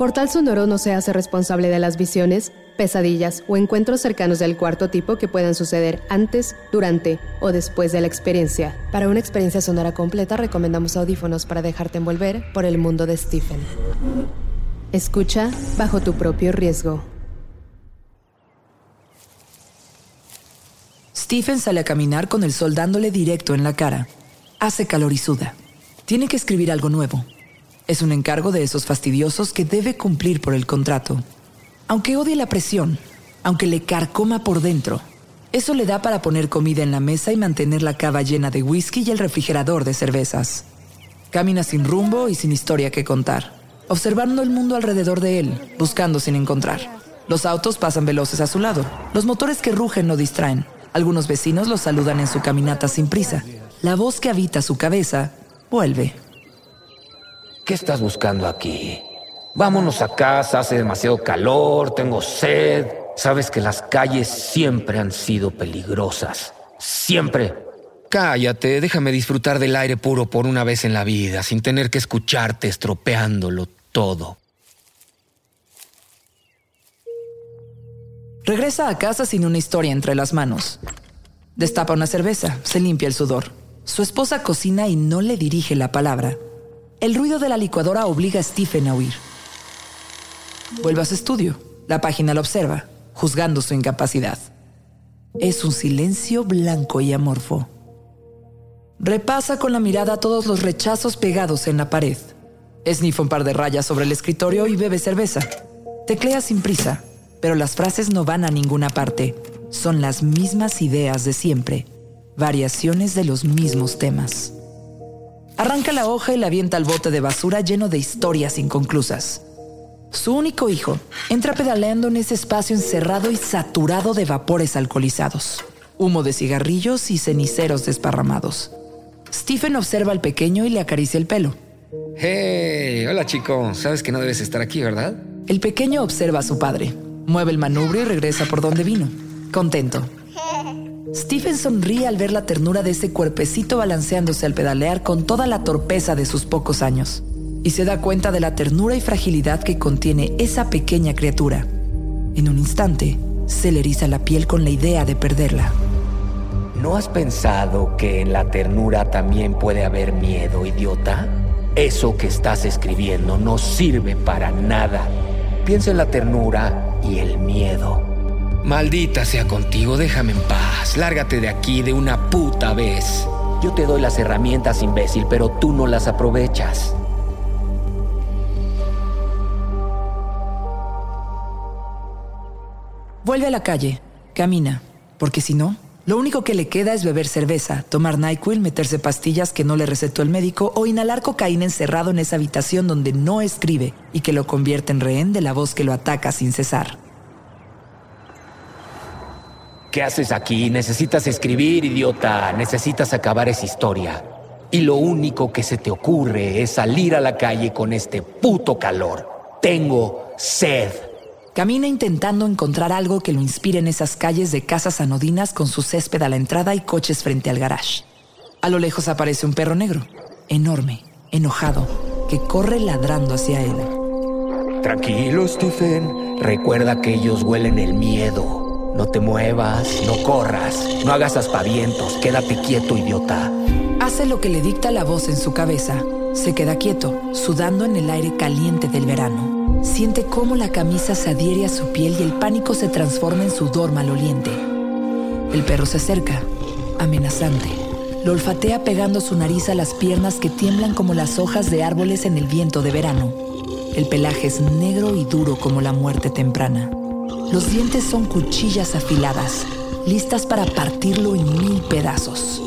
Portal Sonoro no se hace responsable de las visiones, pesadillas o encuentros cercanos del cuarto tipo que puedan suceder antes, durante o después de la experiencia. Para una experiencia sonora completa recomendamos audífonos para dejarte envolver por el mundo de Stephen. Escucha bajo tu propio riesgo. Stephen sale a caminar con el sol dándole directo en la cara. Hace calor y suda. Tiene que escribir algo nuevo. Es un encargo de esos fastidiosos que debe cumplir por el contrato. Aunque odie la presión, aunque le carcoma por dentro, eso le da para poner comida en la mesa y mantener la cava llena de whisky y el refrigerador de cervezas. Camina sin rumbo y sin historia que contar, observando el mundo alrededor de él, buscando sin encontrar. Los autos pasan veloces a su lado, los motores que rugen lo distraen. Algunos vecinos lo saludan en su caminata sin prisa. La voz que habita su cabeza vuelve. ¿Qué estás buscando aquí? Vámonos a casa, hace demasiado calor, tengo sed. Sabes que las calles siempre han sido peligrosas. Siempre. Cállate, déjame disfrutar del aire puro por una vez en la vida, sin tener que escucharte estropeándolo todo. Regresa a casa sin una historia entre las manos. Destapa una cerveza, se limpia el sudor. Su esposa cocina y no le dirige la palabra. El ruido de la licuadora obliga a Stephen a huir. Vuelve a su estudio. La página lo observa, juzgando su incapacidad. Es un silencio blanco y amorfo. Repasa con la mirada todos los rechazos pegados en la pared. Esnifa un par de rayas sobre el escritorio y bebe cerveza. Teclea sin prisa, pero las frases no van a ninguna parte. Son las mismas ideas de siempre, variaciones de los mismos temas. Arranca la hoja y la avienta al bote de basura lleno de historias inconclusas. Su único hijo entra pedaleando en ese espacio encerrado y saturado de vapores alcoholizados, humo de cigarrillos y ceniceros desparramados. Stephen observa al pequeño y le acaricia el pelo. Hey, hola chico, sabes que no debes estar aquí, ¿verdad? El pequeño observa a su padre, mueve el manubrio y regresa por donde vino, contento. Stephen sonríe al ver la ternura de ese cuerpecito balanceándose al pedalear con toda la torpeza de sus pocos años. Y se da cuenta de la ternura y fragilidad que contiene esa pequeña criatura. En un instante, se le eriza la piel con la idea de perderla. ¿No has pensado que en la ternura también puede haber miedo, idiota? Eso que estás escribiendo no sirve para nada. Piensa en la ternura y el miedo. Maldita sea contigo, déjame en paz. Lárgate de aquí de una puta vez. Yo te doy las herramientas, imbécil, pero tú no las aprovechas. Vuelve a la calle, camina, porque si no, lo único que le queda es beber cerveza, tomar NyQuil, meterse pastillas que no le recetó el médico o inhalar cocaína encerrado en esa habitación donde no escribe y que lo convierte en rehén de la voz que lo ataca sin cesar. ¿Qué haces aquí? Necesitas escribir, idiota. Necesitas acabar esa historia. Y lo único que se te ocurre es salir a la calle con este puto calor. Tengo sed. Camina intentando encontrar algo que lo inspire en esas calles de casas anodinas con su césped a la entrada y coches frente al garage. A lo lejos aparece un perro negro, enorme, enojado, que corre ladrando hacia él. Tranquilo, Stephen. Recuerda que ellos huelen el miedo. No te muevas, no corras, no hagas aspavientos, quédate quieto, idiota. Hace lo que le dicta la voz en su cabeza. Se queda quieto, sudando en el aire caliente del verano. Siente cómo la camisa se adhiere a su piel y el pánico se transforma en sudor maloliente. El perro se acerca, amenazante. Lo olfatea pegando su nariz a las piernas que tiemblan como las hojas de árboles en el viento de verano. El pelaje es negro y duro como la muerte temprana. Los dientes son cuchillas afiladas, listas para partirlo en mil pedazos.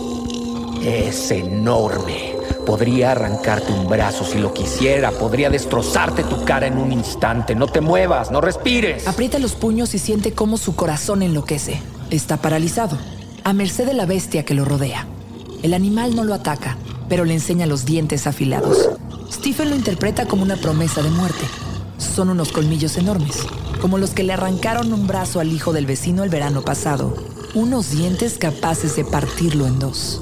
Es enorme. Podría arrancarte un brazo si lo quisiera. Podría destrozarte tu cara en un instante. No te muevas, no respires. Aprieta los puños y siente cómo su corazón enloquece. Está paralizado, a merced de la bestia que lo rodea. El animal no lo ataca, pero le enseña los dientes afilados. Stephen lo interpreta como una promesa de muerte. Son unos colmillos enormes, como los que le arrancaron un brazo al hijo del vecino el verano pasado. Unos dientes capaces de partirlo en dos.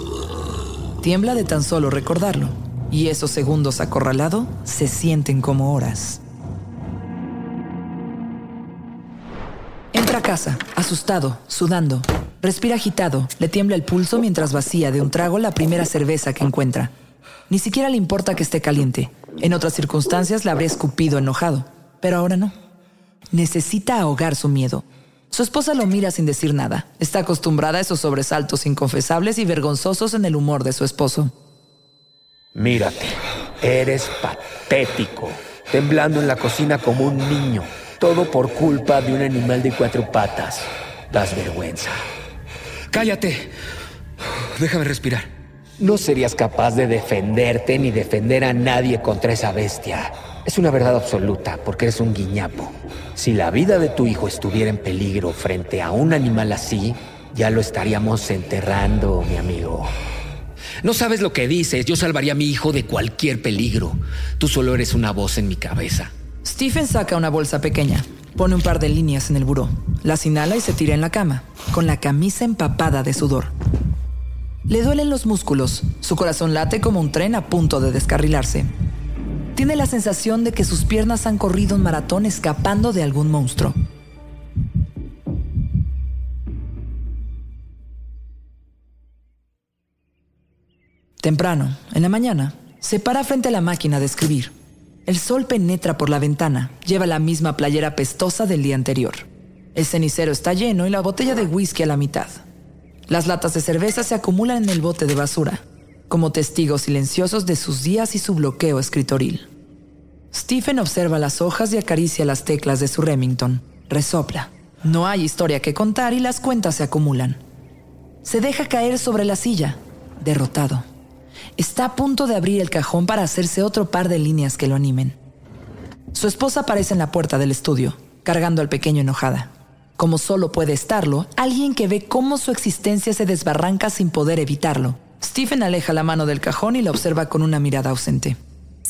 Tiembla de tan solo recordarlo, y esos segundos acorralado se sienten como horas. Entra a casa, asustado, sudando. Respira agitado, le tiembla el pulso mientras vacía de un trago la primera cerveza que encuentra. Ni siquiera le importa que esté caliente. En otras circunstancias le habría escupido enojado, pero ahora no. Necesita ahogar su miedo. Su esposa lo mira sin decir nada. Está acostumbrada a esos sobresaltos inconfesables y vergonzosos en el humor de su esposo. Mírate, eres patético, temblando en la cocina como un niño. Todo por culpa de un animal de cuatro patas. Das vergüenza. Cállate. Déjame respirar. No serías capaz de defenderte ni defender a nadie contra esa bestia. Es una verdad absoluta, porque eres un guiñapo. Si la vida de tu hijo estuviera en peligro frente a un animal así, ya lo estaríamos enterrando, mi amigo. No sabes lo que dices. Yo salvaría a mi hijo de cualquier peligro. Tú solo eres una voz en mi cabeza. Stephen saca una bolsa pequeña, pone un par de líneas en el buró, las inhala y se tira en la cama, con la camisa empapada de sudor. Le duelen los músculos, su corazón late como un tren a punto de descarrilarse. Tiene la sensación de que sus piernas han corrido un maratón escapando de algún monstruo. Temprano, en la mañana, se para frente a la máquina de escribir. El sol penetra por la ventana, lleva la misma playera pestosa del día anterior. El cenicero está lleno y la botella de whisky a la mitad. Las latas de cerveza se acumulan en el bote de basura, como testigos silenciosos de sus días y su bloqueo escritoril. Stephen observa las hojas y acaricia las teclas de su Remington. Resopla. No hay historia que contar y las cuentas se acumulan. Se deja caer sobre la silla, derrotado. Está a punto de abrir el cajón para hacerse otro par de líneas que lo animen. Su esposa aparece en la puerta del estudio, cargando al pequeño enojada. Como solo puede estarlo, alguien que ve cómo su existencia se desbarranca sin poder evitarlo. Stephen aleja la mano del cajón y la observa con una mirada ausente.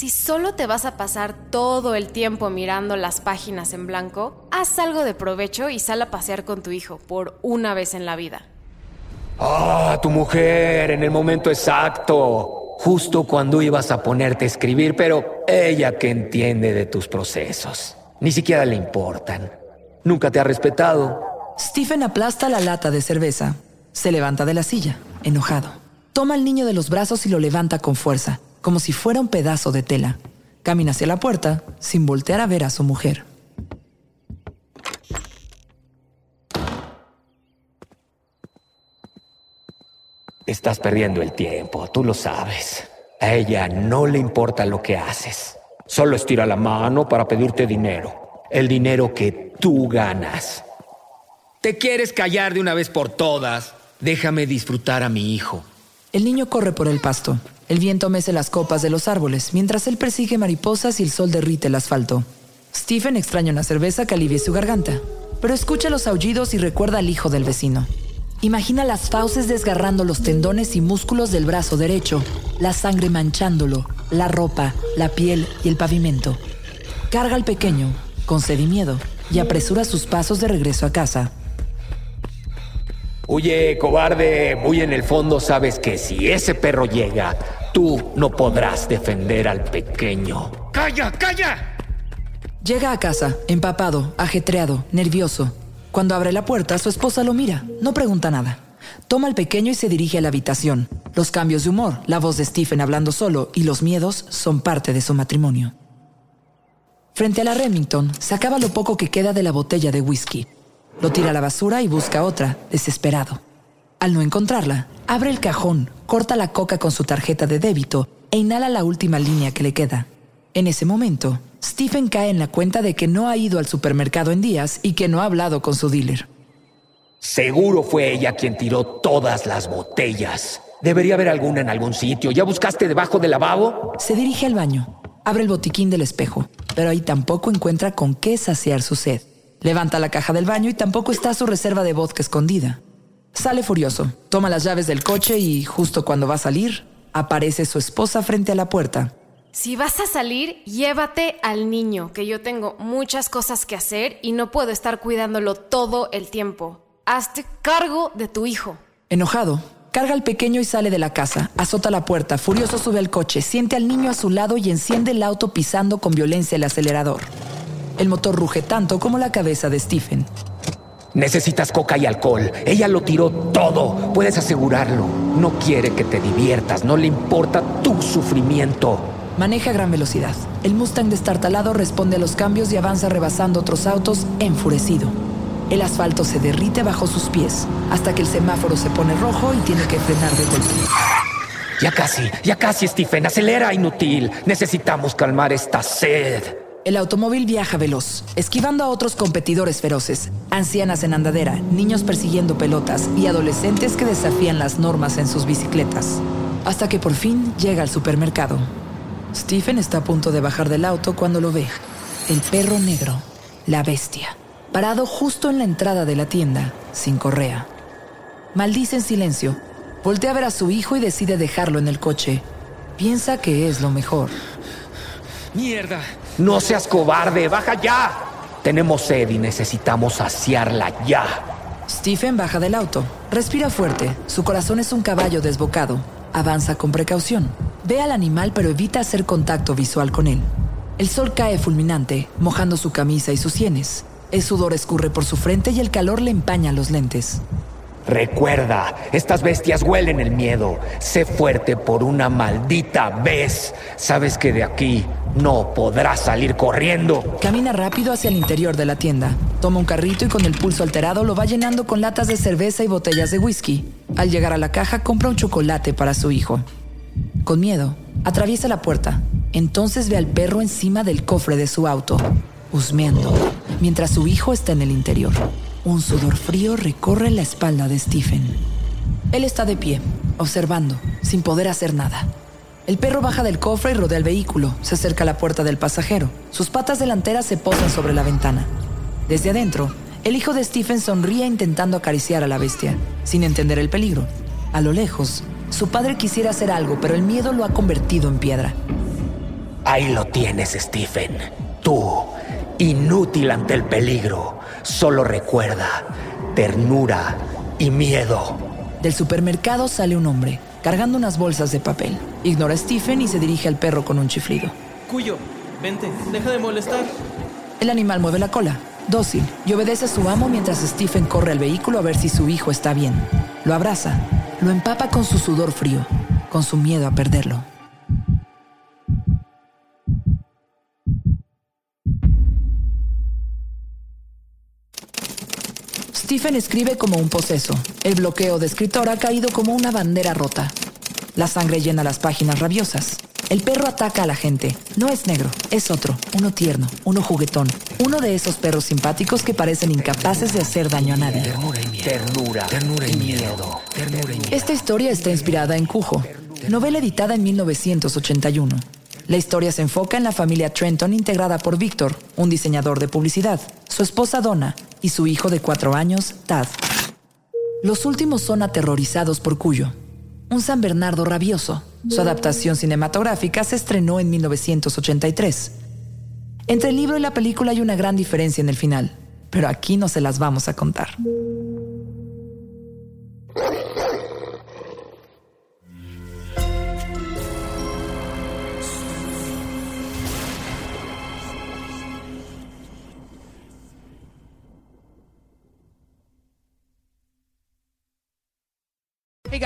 Si solo te vas a pasar todo el tiempo mirando las páginas en blanco, haz algo de provecho y sal a pasear con tu hijo por una vez en la vida. Ah, tu mujer, en el momento exacto. Justo cuando ibas a ponerte a escribir, pero ella que entiende de tus procesos. Ni siquiera le importan. Nunca te ha respetado. Stephen aplasta la lata de cerveza. Se levanta de la silla, enojado. Toma al niño de los brazos y lo levanta con fuerza, como si fuera un pedazo de tela. Camina hacia la puerta sin voltear a ver a su mujer. Estás perdiendo el tiempo, tú lo sabes. A ella no le importa lo que haces. Solo estira la mano para pedirte dinero. El dinero que tú ganas. ¿Te quieres callar de una vez por todas? Déjame disfrutar a mi hijo. El niño corre por el pasto. El viento mece las copas de los árboles, mientras él persigue mariposas y el sol derrite el asfalto. Stephen extraña una cerveza que alivie su garganta, pero escucha los aullidos y recuerda al hijo del vecino. Imagina las fauces desgarrando los tendones y músculos del brazo derecho, la sangre manchándolo, la ropa, la piel y el pavimento. Carga al pequeño, con sed y miedo, y apresura sus pasos de regreso a casa. Huye, cobarde. Muy en el fondo sabes que si ese perro llega, tú no podrás defender al pequeño. ¡Calla, calla! Llega a casa, empapado, ajetreado, nervioso. Cuando abre la puerta, su esposa lo mira, no pregunta nada. Toma al pequeño y se dirige a la habitación. Los cambios de humor, la voz de Stephen hablando solo y los miedos son parte de su matrimonio. Frente a la Remington, sacaba lo poco que queda de la botella de whisky. Lo tira a la basura y busca otra, desesperado. Al no encontrarla, abre el cajón, corta la coca con su tarjeta de débito e inhala la última línea que le queda. En ese momento, Stephen cae en la cuenta de que no ha ido al supermercado en días y que no ha hablado con su dealer. Seguro fue ella quien tiró todas las botellas. Debería haber alguna en algún sitio. ¿Ya buscaste debajo del lavabo? Se dirige al baño, abre el botiquín del espejo, pero ahí tampoco encuentra con qué saciar su sed. Levanta la caja del baño y tampoco está su reserva de vodka escondida. Sale furioso, toma las llaves del coche y justo cuando va a salir, aparece su esposa frente a la puerta. Si vas a salir, llévate al niño, que yo tengo muchas cosas que hacer y no puedo estar cuidándolo todo el tiempo. Hazte cargo de tu hijo. Enojado, carga al pequeño y sale de la casa, azota la puerta, furioso sube al coche, siente al niño a su lado y enciende el auto pisando con violencia el acelerador. El motor ruge tanto como la cabeza de Stephen. Necesitas coca y alcohol. Ella lo tiró todo. Puedes asegurarlo. No quiere que te diviertas. No le importa tu sufrimiento. Maneja a gran velocidad. El Mustang destartalado responde a los cambios y avanza rebasando otros autos enfurecido. El asfalto se derrite bajo sus pies hasta que el semáforo se pone rojo y tiene que frenar de golpe. Ya casi, ya casi, Stephen. Acelera, inútil. Necesitamos calmar esta sed. El automóvil viaja veloz, esquivando a otros competidores feroces, ancianas en andadera, niños persiguiendo pelotas y adolescentes que desafían las normas en sus bicicletas. Hasta que por fin llega al supermercado. Stephen está a punto de bajar del auto cuando lo ve. El perro negro, la bestia, parado justo en la entrada de la tienda, sin correa. Maldice en silencio, voltea a ver a su hijo y decide dejarlo en el coche. Piensa que es lo mejor. ¡Mierda! No seas cobarde, baja ya. Tenemos sed y necesitamos saciarla ya. Stephen baja del auto, respira fuerte, su corazón es un caballo desbocado, avanza con precaución, ve al animal pero evita hacer contacto visual con él. El sol cae fulminante, mojando su camisa y sus sienes. El sudor escurre por su frente y el calor le empaña los lentes. Recuerda, estas bestias huelen el miedo. Sé fuerte por una maldita vez. Sabes que de aquí no podrás salir corriendo. Camina rápido hacia el interior de la tienda. Toma un carrito y con el pulso alterado lo va llenando con latas de cerveza y botellas de whisky. Al llegar a la caja compra un chocolate para su hijo. Con miedo, atraviesa la puerta. Entonces ve al perro encima del cofre de su auto, husmeando, mientras su hijo está en el interior. Un sudor frío recorre la espalda de Stephen. Él está de pie, observando, sin poder hacer nada. El perro baja del cofre y rodea el vehículo, se acerca a la puerta del pasajero. Sus patas delanteras se posan sobre la ventana. Desde adentro, el hijo de Stephen sonríe intentando acariciar a la bestia, sin entender el peligro. A lo lejos, su padre quisiera hacer algo, pero el miedo lo ha convertido en piedra. Ahí lo tienes, Stephen. Tú, inútil ante el peligro. Solo recuerda ternura y miedo. Del supermercado sale un hombre, cargando unas bolsas de papel. Ignora a Stephen y se dirige al perro con un chiflido. Cuyo, vente, deja de molestar. El animal mueve la cola, dócil, y obedece a su amo mientras Stephen corre al vehículo a ver si su hijo está bien. Lo abraza, lo empapa con su sudor frío, con su miedo a perderlo. Stephen escribe como un poseso. El bloqueo de escritor ha caído como una bandera rota. La sangre llena las páginas rabiosas. El perro ataca a la gente. No es negro, es otro, uno tierno, uno juguetón, uno de esos perros simpáticos que parecen incapaces de hacer daño a nadie. Ternura, ternura y miedo. Ternura y miedo. Esta historia está inspirada en Cujo, novela editada en 1981. La historia se enfoca en la familia Trenton integrada por Víctor, un diseñador de publicidad, su esposa Donna y su hijo de cuatro años, Tad. Los últimos son aterrorizados por Cuyo, un San Bernardo rabioso. Su adaptación cinematográfica se estrenó en 1983. Entre el libro y la película hay una gran diferencia en el final, pero aquí no se las vamos a contar.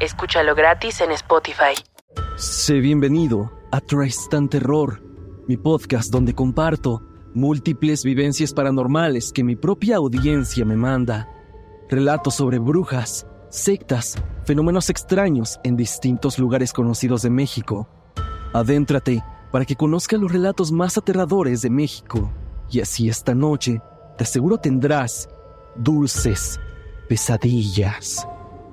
Escúchalo gratis en Spotify. Sé bienvenido a Tristan Terror, mi podcast donde comparto múltiples vivencias paranormales que mi propia audiencia me manda. Relatos sobre brujas, sectas, fenómenos extraños en distintos lugares conocidos de México. Adéntrate para que conozcas los relatos más aterradores de México. Y así esta noche, te aseguro tendrás dulces pesadillas.